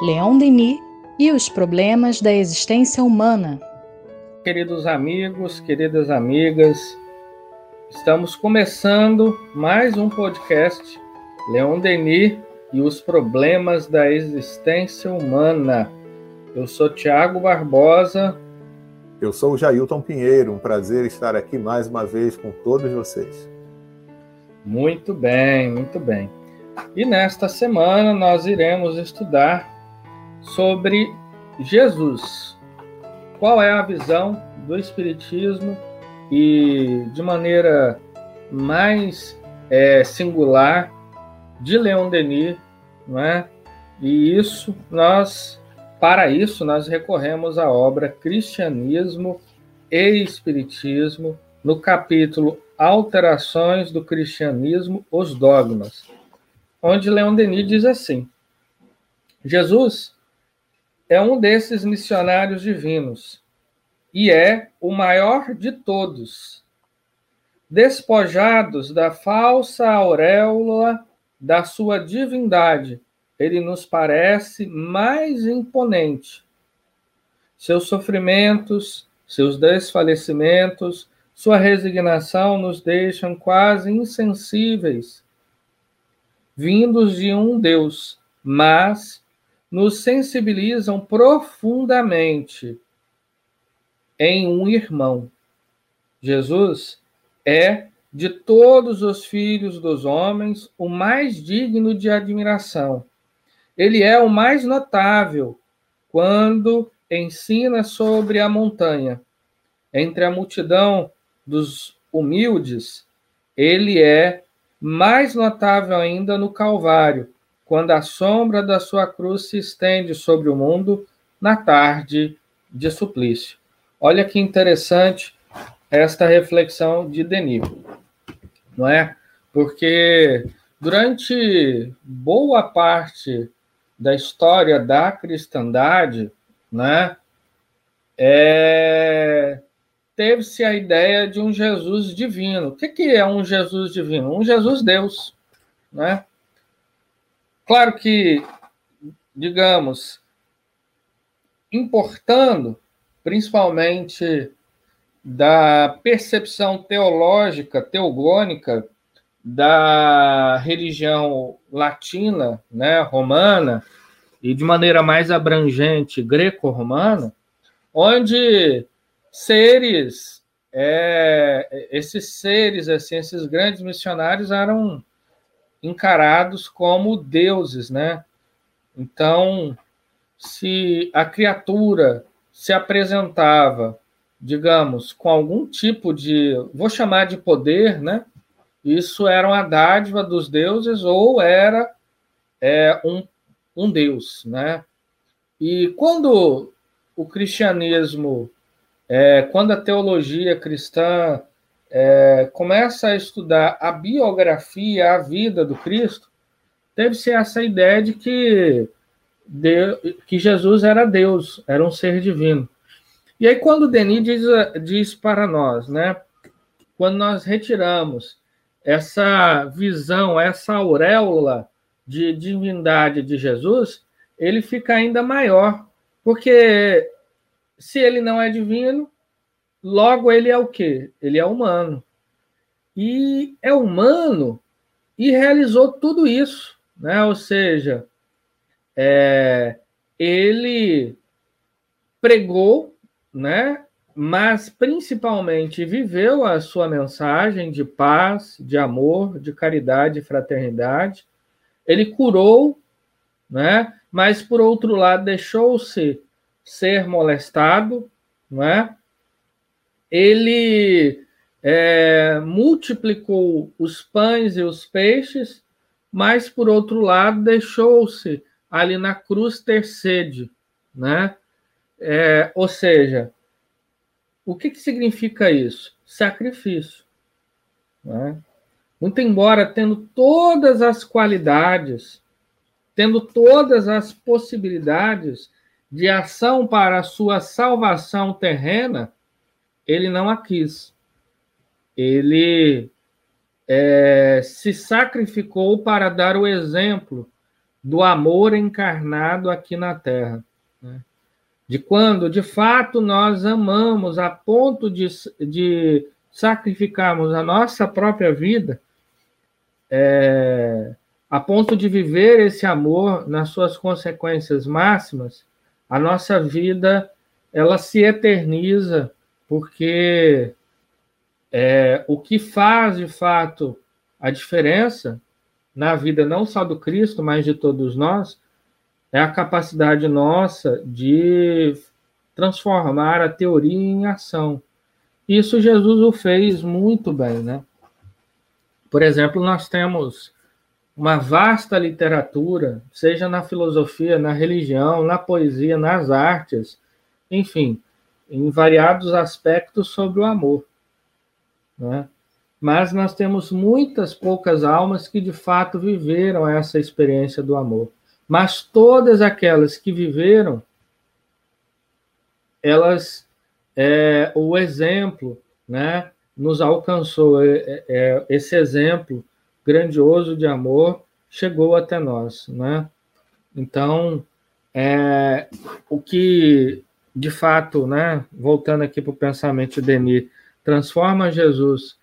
Leon Denis e os problemas da existência humana. Queridos amigos, queridas amigas, estamos começando mais um podcast Leon Denis e os problemas da existência humana. Eu sou Tiago Barbosa. Eu sou o Jailton Pinheiro. Um prazer estar aqui mais uma vez com todos vocês. Muito bem, muito bem. E nesta semana nós iremos estudar sobre Jesus. Qual é a visão do Espiritismo e, de maneira mais é, singular, de Leon Denis, não é? E isso nós, para isso, nós recorremos à obra Cristianismo e Espiritismo, no capítulo Alterações do Cristianismo, os Dogmas, onde Leon Denis diz assim: Jesus é um desses missionários divinos e é o maior de todos. Despojados da falsa auréola da sua divindade, ele nos parece mais imponente. Seus sofrimentos, seus desfalecimentos, sua resignação nos deixam quase insensíveis, vindos de um Deus, mas nos sensibilizam profundamente em um irmão. Jesus é, de todos os filhos dos homens, o mais digno de admiração. Ele é o mais notável quando ensina sobre a montanha. Entre a multidão dos humildes, ele é mais notável ainda no Calvário, quando a sombra da sua cruz se estende sobre o mundo na tarde de suplício. Olha que interessante esta reflexão de Denis, não é? Porque durante boa parte da história da cristandade, né, é, teve-se a ideia de um Jesus divino. O que, que é um Jesus divino? Um Jesus Deus, né? Claro que, digamos, importando principalmente da percepção teológica, teogônica da religião latina, né, romana, e de maneira mais abrangente greco-romana, onde seres, é, esses seres, assim, esses grandes missionários eram encarados como deuses, né? Então, se a criatura se apresentava, digamos, com algum tipo de, vou chamar de poder, né? Isso era uma dádiva dos deuses ou era é, um, um deus, né? E quando o cristianismo, é, quando a teologia cristã é, começa a estudar a biografia, a vida do Cristo, teve-se essa ideia de que, de, que Jesus era Deus, era um ser divino. E aí, quando Denis diz, diz para nós, né, quando nós retiramos essa visão, essa auréola de divindade de Jesus, ele fica ainda maior, porque se ele não é divino, Logo, ele é o quê? Ele é humano. E é humano e realizou tudo isso, né? Ou seja, é, ele pregou, né? Mas principalmente viveu a sua mensagem de paz, de amor, de caridade e fraternidade. Ele curou, né? Mas por outro lado deixou-se ser molestado, não é? Ele é, multiplicou os pães e os peixes, mas, por outro lado, deixou-se ali na cruz ter sede, né? É, ou seja, o que, que significa isso? Sacrifício. Né? Muito embora tendo todas as qualidades, tendo todas as possibilidades de ação para a sua salvação terrena, ele não a quis. Ele é, se sacrificou para dar o exemplo do amor encarnado aqui na Terra. Né? De quando, de fato, nós amamos a ponto de, de sacrificarmos a nossa própria vida, é, a ponto de viver esse amor nas suas consequências máximas, a nossa vida ela se eterniza, porque é, o que faz de fato a diferença na vida não só do Cristo, mas de todos nós, é a capacidade nossa de transformar a teoria em ação. Isso Jesus o fez muito bem, né? Por exemplo, nós temos uma vasta literatura, seja na filosofia, na religião, na poesia, nas artes, enfim, em variados aspectos sobre o amor. Né? Mas nós temos muitas poucas almas que de fato viveram essa experiência do amor. Mas todas aquelas que viveram, elas, é, o exemplo, né, nos alcançou. É, é, é esse exemplo grandioso de amor chegou até nós, né? Então, é, o que de fato, né, voltando aqui para o pensamento de Denis, transforma Jesus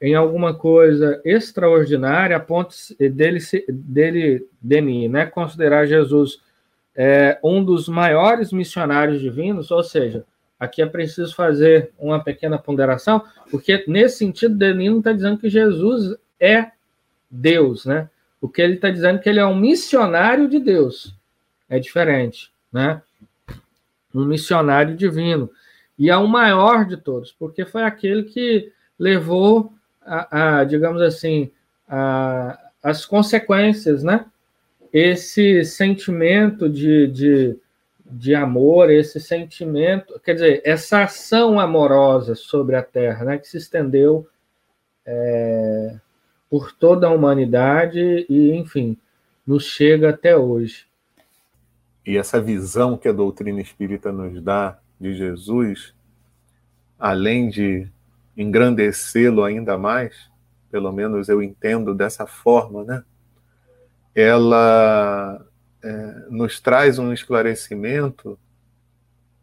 em alguma coisa extraordinária, a ponto dele, dele Denis, né, considerar Jesus é, um dos maiores missionários divinos, ou seja, aqui é preciso fazer uma pequena ponderação, porque nesse sentido, Denis não está dizendo que Jesus é Deus, né? O que ele está dizendo é que ele é um missionário de Deus. É diferente, né? Um missionário divino. E é o maior de todos, porque foi aquele que levou a, a digamos assim, a, as consequências, né? Esse sentimento de, de, de amor, esse sentimento, quer dizer, essa ação amorosa sobre a Terra, né? Que se estendeu é, por toda a humanidade e, enfim, nos chega até hoje. E essa visão que a doutrina espírita nos dá de Jesus, além de engrandecê-lo ainda mais, pelo menos eu entendo dessa forma, né? Ela é, nos traz um esclarecimento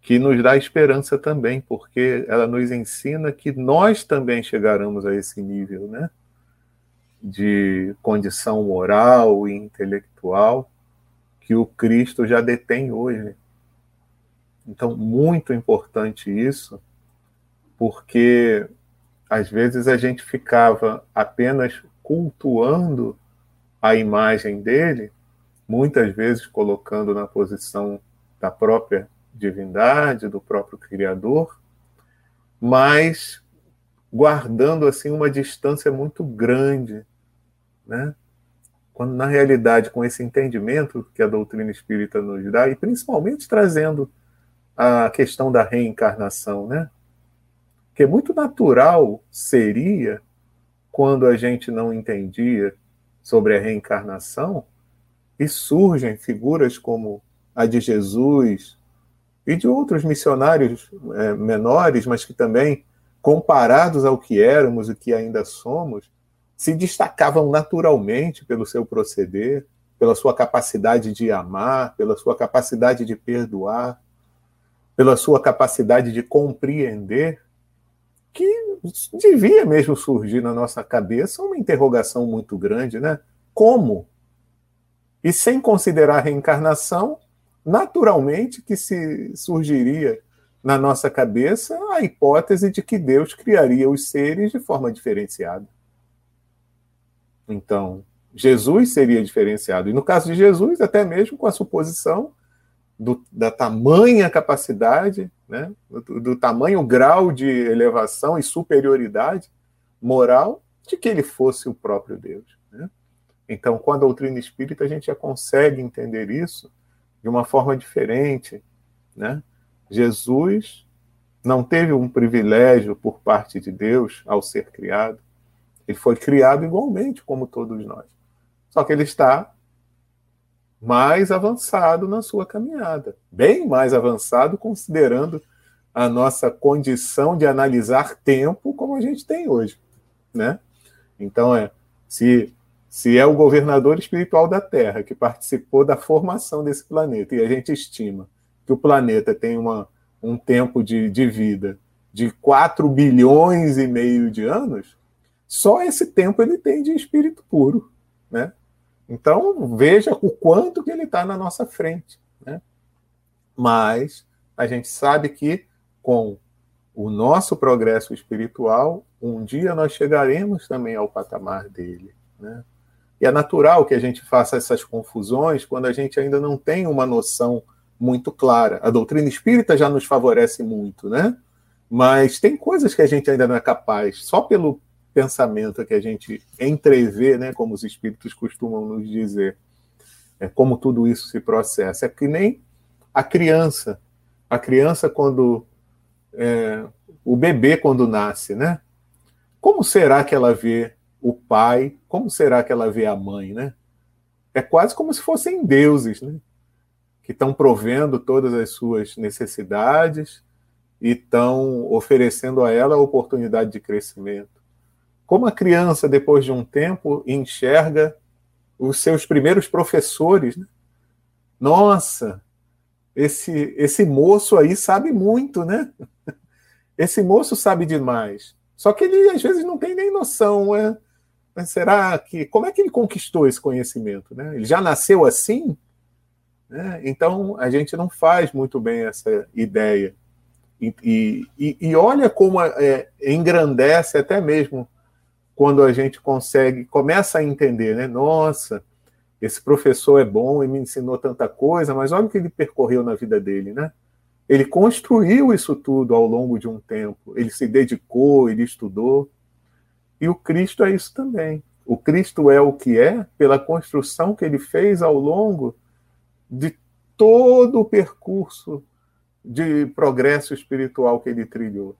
que nos dá esperança também, porque ela nos ensina que nós também chegaremos a esse nível, né? de condição moral e intelectual que o Cristo já detém hoje. Então, muito importante isso, porque às vezes a gente ficava apenas cultuando a imagem dele, muitas vezes colocando na posição da própria divindade, do próprio Criador, mas guardando assim uma distância muito grande, né? Quando na realidade com esse entendimento que a doutrina espírita nos dá e principalmente trazendo a questão da reencarnação, né? Que é muito natural seria quando a gente não entendia sobre a reencarnação e surgem figuras como a de Jesus e de outros missionários é, menores, mas que também comparados ao que éramos e que ainda somos, se destacavam naturalmente pelo seu proceder, pela sua capacidade de amar, pela sua capacidade de perdoar, pela sua capacidade de compreender, que devia mesmo surgir na nossa cabeça uma interrogação muito grande, né? Como? E sem considerar a reencarnação, naturalmente que se surgiria na nossa cabeça a hipótese de que Deus criaria os seres de forma diferenciada. Então, Jesus seria diferenciado. E no caso de Jesus, até mesmo com a suposição do, da tamanha capacidade, né, do, do tamanho grau de elevação e superioridade moral de que ele fosse o próprio Deus. Né? Então, com a doutrina espírita, a gente já consegue entender isso de uma forma diferente. Né? Jesus não teve um privilégio por parte de Deus ao ser criado. Ele foi criado igualmente como todos nós. Só que ele está mais avançado na sua caminhada, bem mais avançado considerando a nossa condição de analisar tempo como a gente tem hoje, né? Então é, se Se é o governador espiritual da Terra que participou da formação desse planeta, e a gente estima que o planeta tem uma, um tempo de, de vida de 4 bilhões e meio de anos, só esse tempo ele tem de espírito puro. Né? Então, veja o quanto que ele está na nossa frente. Né? Mas a gente sabe que com o nosso progresso espiritual, um dia nós chegaremos também ao patamar dele. Né? E é natural que a gente faça essas confusões quando a gente ainda não tem uma noção muito clara. A doutrina espírita já nos favorece muito, né? Mas tem coisas que a gente ainda não é capaz, só pelo pensamento que a gente entrevê, né, como os espíritos costumam nos dizer, é como tudo isso se processa. É que nem a criança. A criança, quando é, o bebê quando nasce, né? Como será que ela vê o pai? Como será que ela vê a mãe, né? É quase como se fossem deuses, né? Que estão provendo todas as suas necessidades e estão oferecendo a ela a oportunidade de crescimento. Como a criança, depois de um tempo, enxerga os seus primeiros professores, né? Nossa, esse, esse moço aí sabe muito, né? Esse moço sabe demais. Só que ele, às vezes, não tem nem noção. É? Mas será que. Como é que ele conquistou esse conhecimento? Né? Ele já nasceu assim? Né? Então, a gente não faz muito bem essa ideia. E, e, e olha como é, engrandece até mesmo quando a gente consegue, começa a entender, né? Nossa, esse professor é bom e me ensinou tanta coisa, mas olha o que ele percorreu na vida dele, né? Ele construiu isso tudo ao longo de um tempo. Ele se dedicou, ele estudou. E o Cristo é isso também. O Cristo é o que é pela construção que ele fez ao longo de todo o percurso de progresso espiritual que ele trilhou.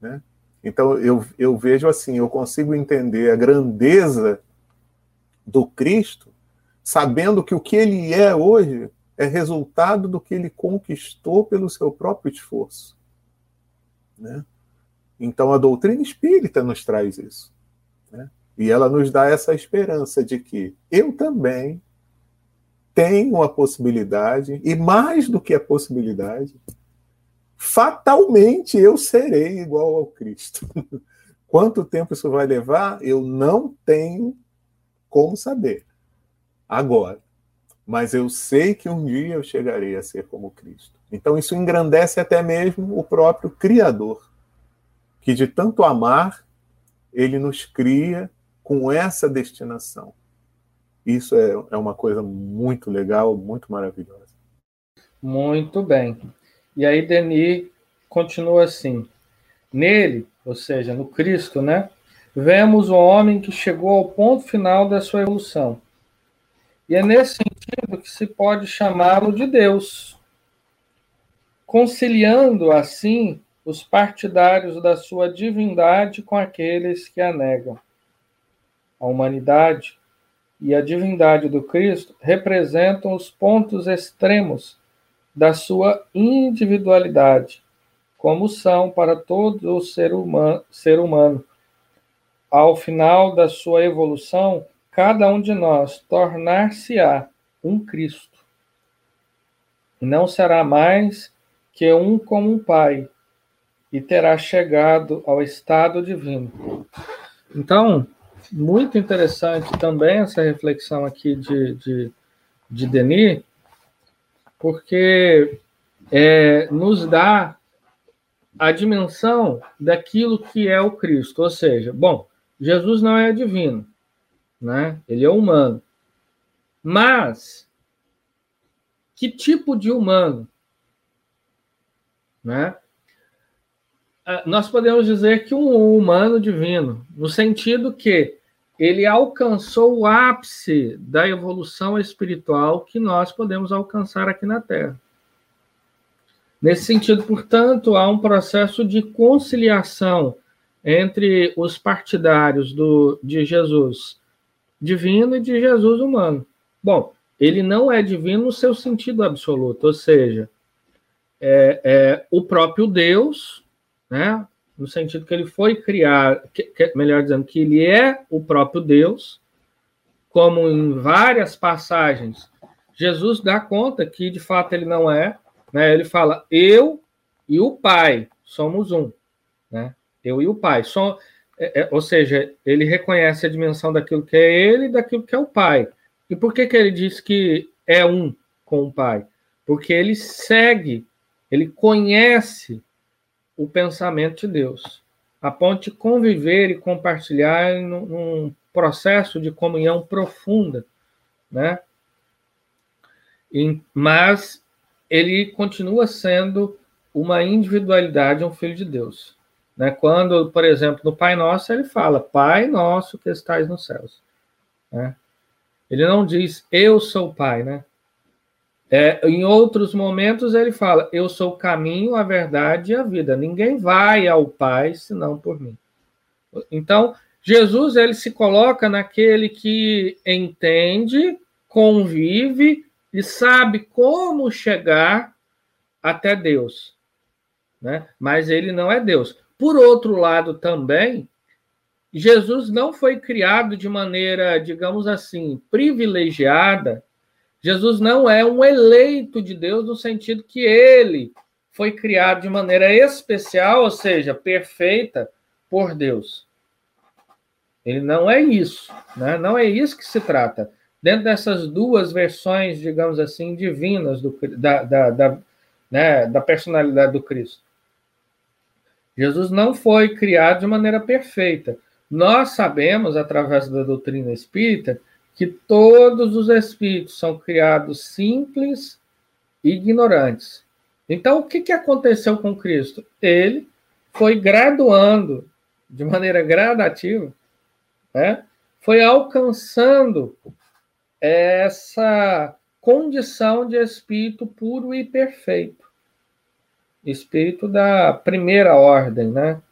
Né? Então eu, eu vejo assim, eu consigo entender a grandeza do Cristo sabendo que o que ele é hoje é resultado do que ele conquistou pelo seu próprio esforço. Né? Então a doutrina espírita nos traz isso. Né? E ela nos dá essa esperança de que eu também tenho a possibilidade, e mais do que a possibilidade, fatalmente eu serei igual ao Cristo. Quanto tempo isso vai levar, eu não tenho como saber. Agora, mas eu sei que um dia eu chegarei a ser como Cristo. Então isso engrandece até mesmo o próprio Criador, que de tanto amar, ele nos cria com essa destinação. Isso é, é uma coisa muito legal, muito maravilhosa. Muito bem. E aí Denis continua assim: nele, ou seja, no Cristo, né? Vemos o homem que chegou ao ponto final da sua evolução e é nesse sentido que se pode chamá-lo de Deus, conciliando assim os partidários da sua divindade com aqueles que a negam. A humanidade e a divindade do Cristo representam os pontos extremos da sua individualidade, como são para todo o ser humano, ser humano. Ao final da sua evolução, cada um de nós tornar-se-á um Cristo. Não será mais que um como um Pai, e terá chegado ao estado divino. Então, muito interessante também essa reflexão aqui de, de, de Denis, porque é, nos dá a dimensão daquilo que é o Cristo. Ou seja, bom, Jesus não é divino, né? Ele é humano. Mas que tipo de humano, né? Ah, nós podemos dizer que um humano divino, no sentido que ele alcançou o ápice da evolução espiritual que nós podemos alcançar aqui na Terra. Nesse sentido, portanto, há um processo de conciliação entre os partidários do, de Jesus divino e de Jesus humano. Bom, ele não é divino no seu sentido absoluto, ou seja, é, é o próprio Deus, né? No sentido que ele foi criar, que, que, melhor dizendo, que ele é o próprio Deus, como em várias passagens, Jesus dá conta que de fato ele não é, né? Ele fala: "Eu e o Pai somos um", né? Eu e o Pai. Som, é, é, ou seja, ele reconhece a dimensão daquilo que é ele e daquilo que é o Pai. E por que que ele diz que é um com o Pai? Porque ele segue, ele conhece o pensamento de Deus, a ponto de conviver e compartilhar num, processo de comunhão profunda, né? Mas ele continua sendo uma individualidade, um filho de Deus. Né? Quando, por exemplo, no Pai Nosso, ele fala, Pai Nosso que estais nos céus. Né? Ele não diz, eu sou o Pai, né? É, em outros momentos ele fala, eu sou o caminho, a verdade e a vida. Ninguém vai ao Pai senão por mim. Então, Jesus ele se coloca naquele que entende, convive e sabe como chegar até Deus, né? Mas ele não é Deus. Por outro lado, também Jesus não foi criado de maneira, digamos assim, privilegiada. Jesus não é um eleito de Deus no sentido que ele foi criado de maneira especial, ou seja, perfeita por Deus. Ele não é isso, né? não é isso que se trata. Dentro dessas duas versões, digamos assim, divinas do, da, da, da, né, da personalidade do Cristo. Jesus não foi criado de maneira perfeita. Nós sabemos, através da doutrina espírita, que todos os espíritos são criados simples e ignorantes. Então, o que, que aconteceu com Cristo? Ele foi graduando de maneira gradativa né, foi alcançando essa condição de espírito puro e perfeito. Espírito da primeira ordem, né?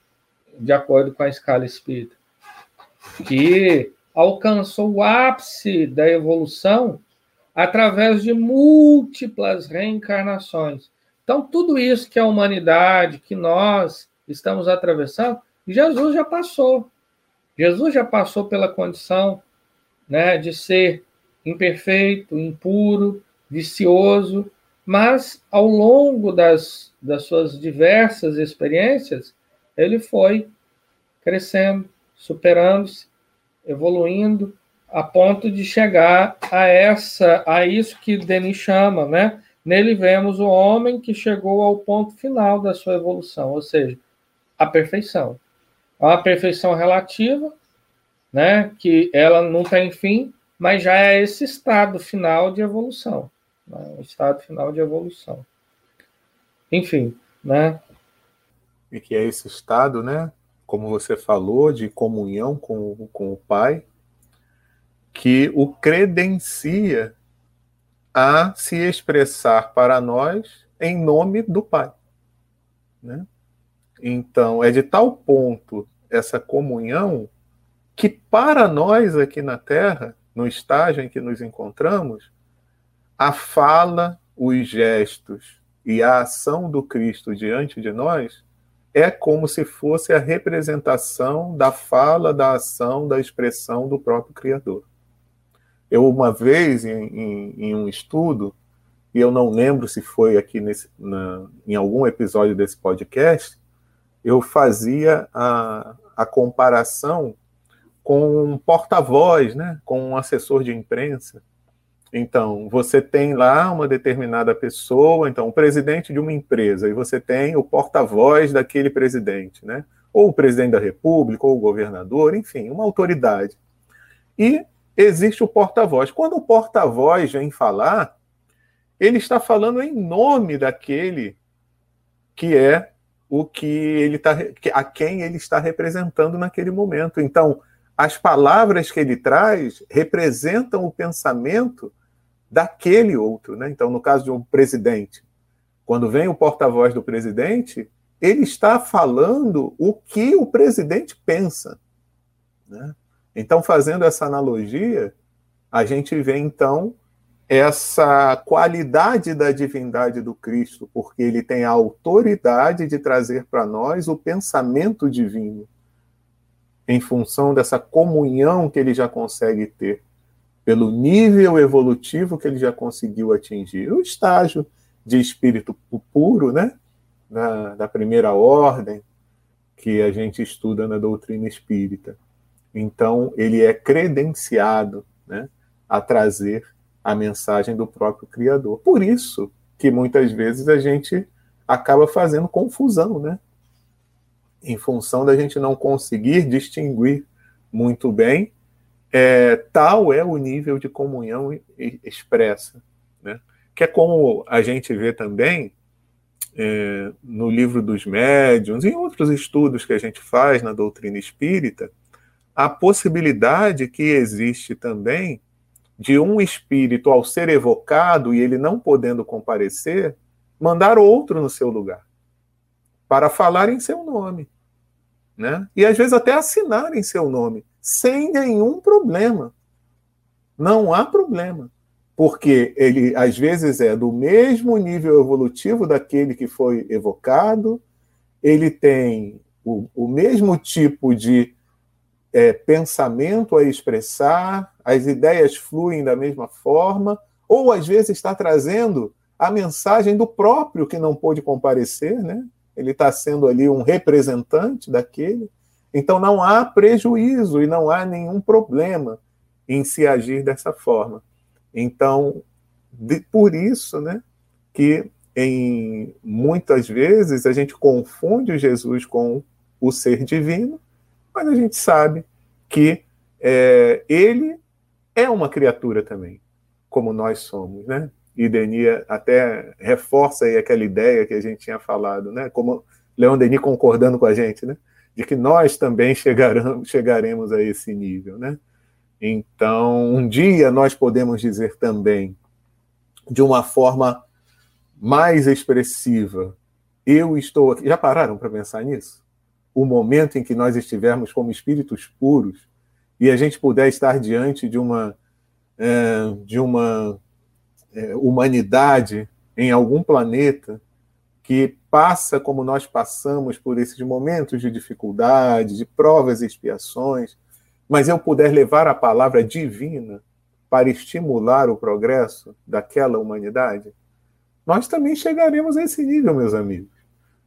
De acordo com a escala espírita. Que alcançou o ápice da evolução através de múltiplas reencarnações. Então, tudo isso que a humanidade, que nós estamos atravessando, Jesus já passou. Jesus já passou pela condição né, de ser imperfeito, impuro, vicioso, mas ao longo das, das suas diversas experiências, ele foi crescendo, superando-se, evoluindo, a ponto de chegar a essa, a isso que Denis chama, né? Nele vemos o homem que chegou ao ponto final da sua evolução, ou seja, a perfeição a uma perfeição relativa, né, que ela não tem fim, mas já é esse estado final de evolução, né, o estado final de evolução. Enfim, né? E que é esse estado, né, como você falou, de comunhão com, com o Pai, que o credencia a se expressar para nós em nome do Pai, né? Então, é de tal ponto essa comunhão que, para nós aqui na Terra, no estágio em que nos encontramos, a fala, os gestos e a ação do Cristo diante de nós é como se fosse a representação da fala, da ação, da expressão do próprio Criador. Eu, uma vez, em, em, em um estudo, e eu não lembro se foi aqui nesse, na, em algum episódio desse podcast, eu fazia a, a comparação com um porta-voz, né, com um assessor de imprensa. Então, você tem lá uma determinada pessoa, então, o presidente de uma empresa, e você tem o porta-voz daquele presidente, né? Ou o presidente da República, ou o governador, enfim, uma autoridade. E existe o porta-voz. Quando o porta-voz vem falar, ele está falando em nome daquele que é o que ele está a quem ele está representando naquele momento. Então, as palavras que ele traz representam o pensamento daquele outro, né? Então, no caso de um presidente, quando vem o porta-voz do presidente, ele está falando o que o presidente pensa, né? Então, fazendo essa analogia, a gente vê então essa qualidade da divindade do Cristo, porque ele tem a autoridade de trazer para nós o pensamento divino, em função dessa comunhão que ele já consegue ter pelo nível evolutivo que ele já conseguiu atingir. O estágio de espírito puro, né? Da, da primeira ordem, que a gente estuda na doutrina espírita. Então, ele é credenciado né, a trazer a mensagem do próprio Criador. Por isso que muitas vezes a gente acaba fazendo confusão, né? Em função da gente não conseguir distinguir muito bem é, tal é o nível de comunhão expressa, né? que é como a gente vê também é, no livro dos médiuns, em outros estudos que a gente faz na doutrina espírita, a possibilidade que existe também de um espírito, ao ser evocado e ele não podendo comparecer, mandar outro no seu lugar, para falar em seu nome. Né? E às vezes até assinar em seu nome sem nenhum problema. Não há problema. Porque ele, às vezes, é do mesmo nível evolutivo daquele que foi evocado, ele tem o, o mesmo tipo de é, pensamento a expressar, as ideias fluem da mesma forma, ou às vezes está trazendo a mensagem do próprio que não pôde comparecer, né? Ele está sendo ali um representante daquele. Então não há prejuízo e não há nenhum problema em se agir dessa forma. Então, de, por isso, né, que em muitas vezes a gente confunde o Jesus com o ser divino, mas a gente sabe que é, ele é uma criatura também, como nós somos, né? E Denis até reforça aí aquela ideia que a gente tinha falado, né? Como Leon Denis concordando com a gente, né? De que nós também chegaremos, chegaremos a esse nível, né? Então, um dia nós podemos dizer também, de uma forma mais expressiva, eu estou aqui. Já pararam para pensar nisso? O momento em que nós estivermos como espíritos puros e a gente puder estar diante de uma, é, de uma é, humanidade em algum planeta que passa como nós passamos por esses momentos de dificuldade, de provas e expiações, mas eu puder levar a palavra divina para estimular o progresso daquela humanidade, nós também chegaremos a esse nível, meus amigos.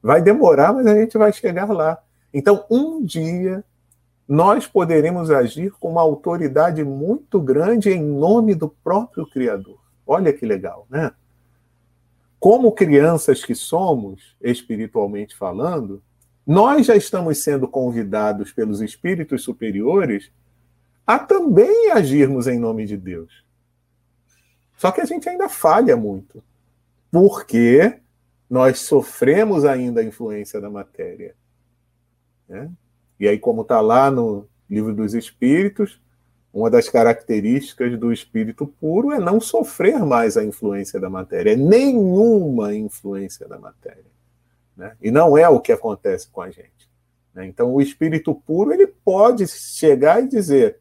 Vai demorar, mas a gente vai chegar lá. Então, um dia, nós poderemos agir com uma autoridade muito grande em nome do próprio Criador. Olha que legal, né? Como crianças que somos, espiritualmente falando, nós já estamos sendo convidados pelos espíritos superiores a também agirmos em nome de Deus. Só que a gente ainda falha muito, porque nós sofremos ainda a influência da matéria. Né? E aí, como está lá no Livro dos Espíritos, uma das características do espírito puro é não sofrer mais a influência da matéria, nenhuma influência da matéria. Né? E não é o que acontece com a gente. Né? Então, o espírito puro ele pode chegar e dizer: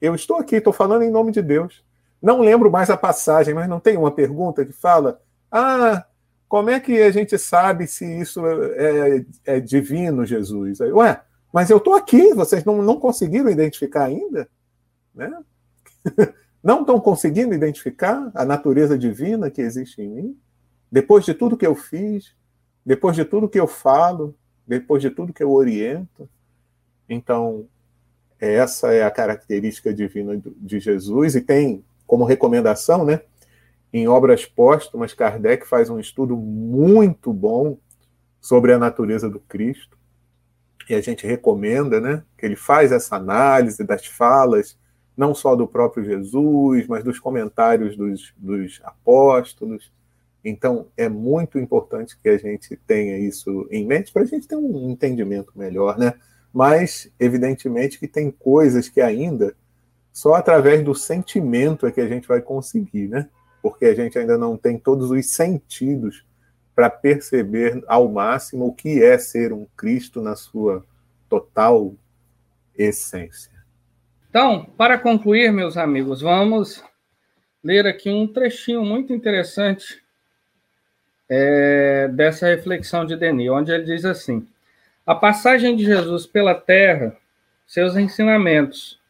Eu estou aqui, estou falando em nome de Deus. Não lembro mais a passagem, mas não tem uma pergunta que fala: Ah, como é que a gente sabe se isso é, é divino, Jesus? Aí, Ué, mas eu estou aqui, vocês não, não conseguiram identificar ainda? Né? não estão conseguindo identificar a natureza divina que existe em mim? Depois de tudo que eu fiz, depois de tudo que eu falo, depois de tudo que eu oriento. Então, essa é a característica divina de Jesus e tem como recomendação, né? Em obras póstumas, Kardec faz um estudo muito bom sobre a natureza do Cristo. E a gente recomenda, né, que ele faz essa análise das falas não só do próprio Jesus, mas dos comentários dos, dos apóstolos. Então, é muito importante que a gente tenha isso em mente para a gente ter um entendimento melhor, né? Mas, evidentemente, que tem coisas que ainda só através do sentimento é que a gente vai conseguir, né? Porque a gente ainda não tem todos os sentidos para perceber ao máximo o que é ser um Cristo na sua total essência. Então, para concluir, meus amigos, vamos ler aqui um trechinho muito interessante é, dessa reflexão de Denis, onde ele diz assim: a passagem de Jesus pela terra, seus ensinamentos,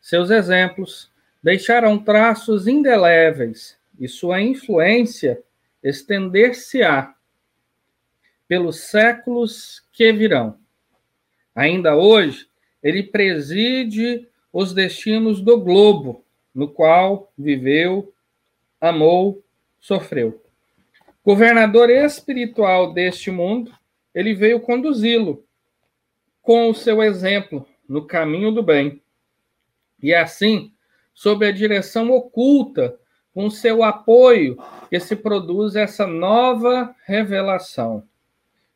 seus exemplos, deixarão traços indeléveis e sua influência estender-se-á pelos séculos que virão. Ainda hoje, ele preside os destinos do globo, no qual viveu, amou, sofreu. Governador espiritual deste mundo, ele veio conduzi-lo com o seu exemplo no caminho do bem. E assim, sob a direção oculta, com seu apoio, que se produz essa nova revelação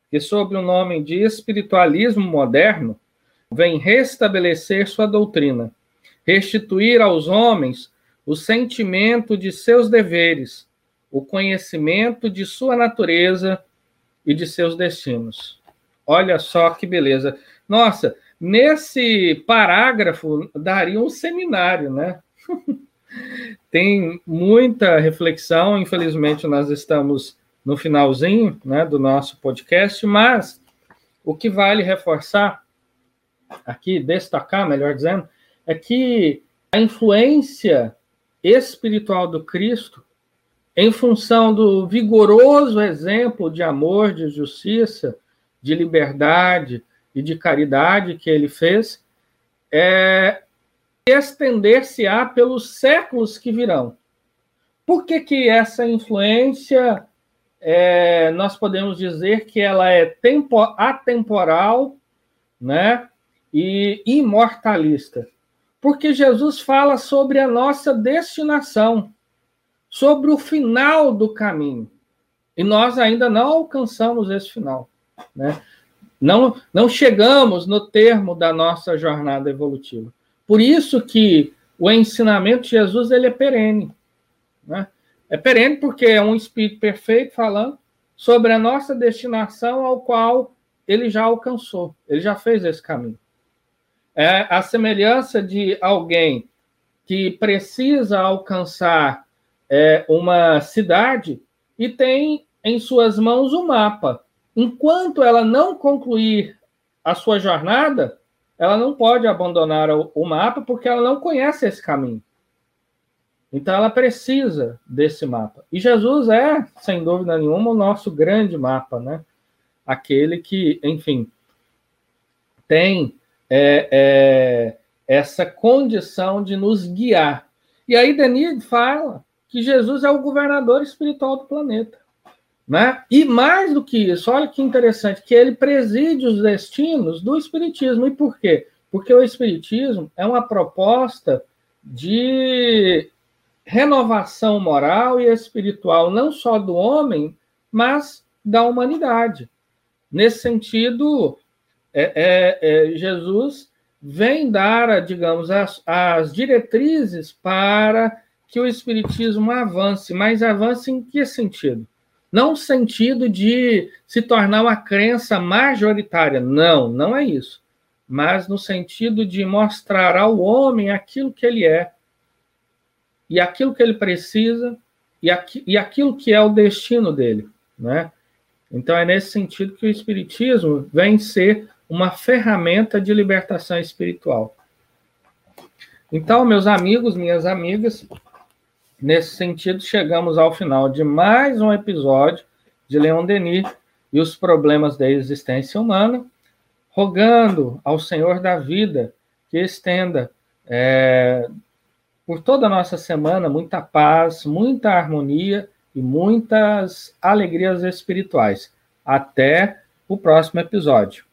que, sob o nome de espiritualismo moderno, vem restabelecer sua doutrina, restituir aos homens o sentimento de seus deveres, o conhecimento de sua natureza e de seus destinos. Olha só que beleza. Nossa, nesse parágrafo daria um seminário, né? Tem muita reflexão, infelizmente nós estamos no finalzinho né, do nosso podcast, mas o que vale reforçar aqui, destacar, melhor dizendo, é que a influência espiritual do Cristo, em função do vigoroso exemplo de amor, de justiça, de liberdade e de caridade que ele fez, é estender-se-á pelos séculos que virão. Por que, que essa influência é, nós podemos dizer que ela é tempo, atemporal né, e imortalista. Porque Jesus fala sobre a nossa destinação, sobre o final do caminho. E nós ainda não alcançamos esse final. Né? Não, não chegamos no termo da nossa jornada evolutiva. Por isso que o ensinamento de Jesus ele é perene. Né? É perene porque é um espírito perfeito falando sobre a nossa destinação ao qual ele já alcançou, ele já fez esse caminho. É a semelhança de alguém que precisa alcançar é, uma cidade e tem em suas mãos o um mapa. Enquanto ela não concluir a sua jornada, ela não pode abandonar o mapa porque ela não conhece esse caminho. Então ela precisa desse mapa. E Jesus é, sem dúvida nenhuma, o nosso grande mapa, né? Aquele que, enfim, tem é, é, essa condição de nos guiar. E aí Denis fala que Jesus é o governador espiritual do planeta. Né? E mais do que isso, olha que interessante, que ele preside os destinos do Espiritismo. E por quê? Porque o Espiritismo é uma proposta de renovação moral e espiritual, não só do homem, mas da humanidade. Nesse sentido, é, é, é, Jesus vem dar, digamos, as, as diretrizes para que o Espiritismo avance, mas avance em que sentido? Não sentido de se tornar uma crença majoritária, não, não é isso. Mas no sentido de mostrar ao homem aquilo que ele é, e aquilo que ele precisa e, aqui, e aquilo que é o destino dele, né? Então é nesse sentido que o espiritismo vem ser uma ferramenta de libertação espiritual. Então, meus amigos, minhas amigas, nesse sentido chegamos ao final de mais um episódio de Leon Denis e os problemas da existência humana, rogando ao Senhor da vida que estenda é, por toda a nossa semana muita paz, muita harmonia e muitas alegrias espirituais. Até o próximo episódio.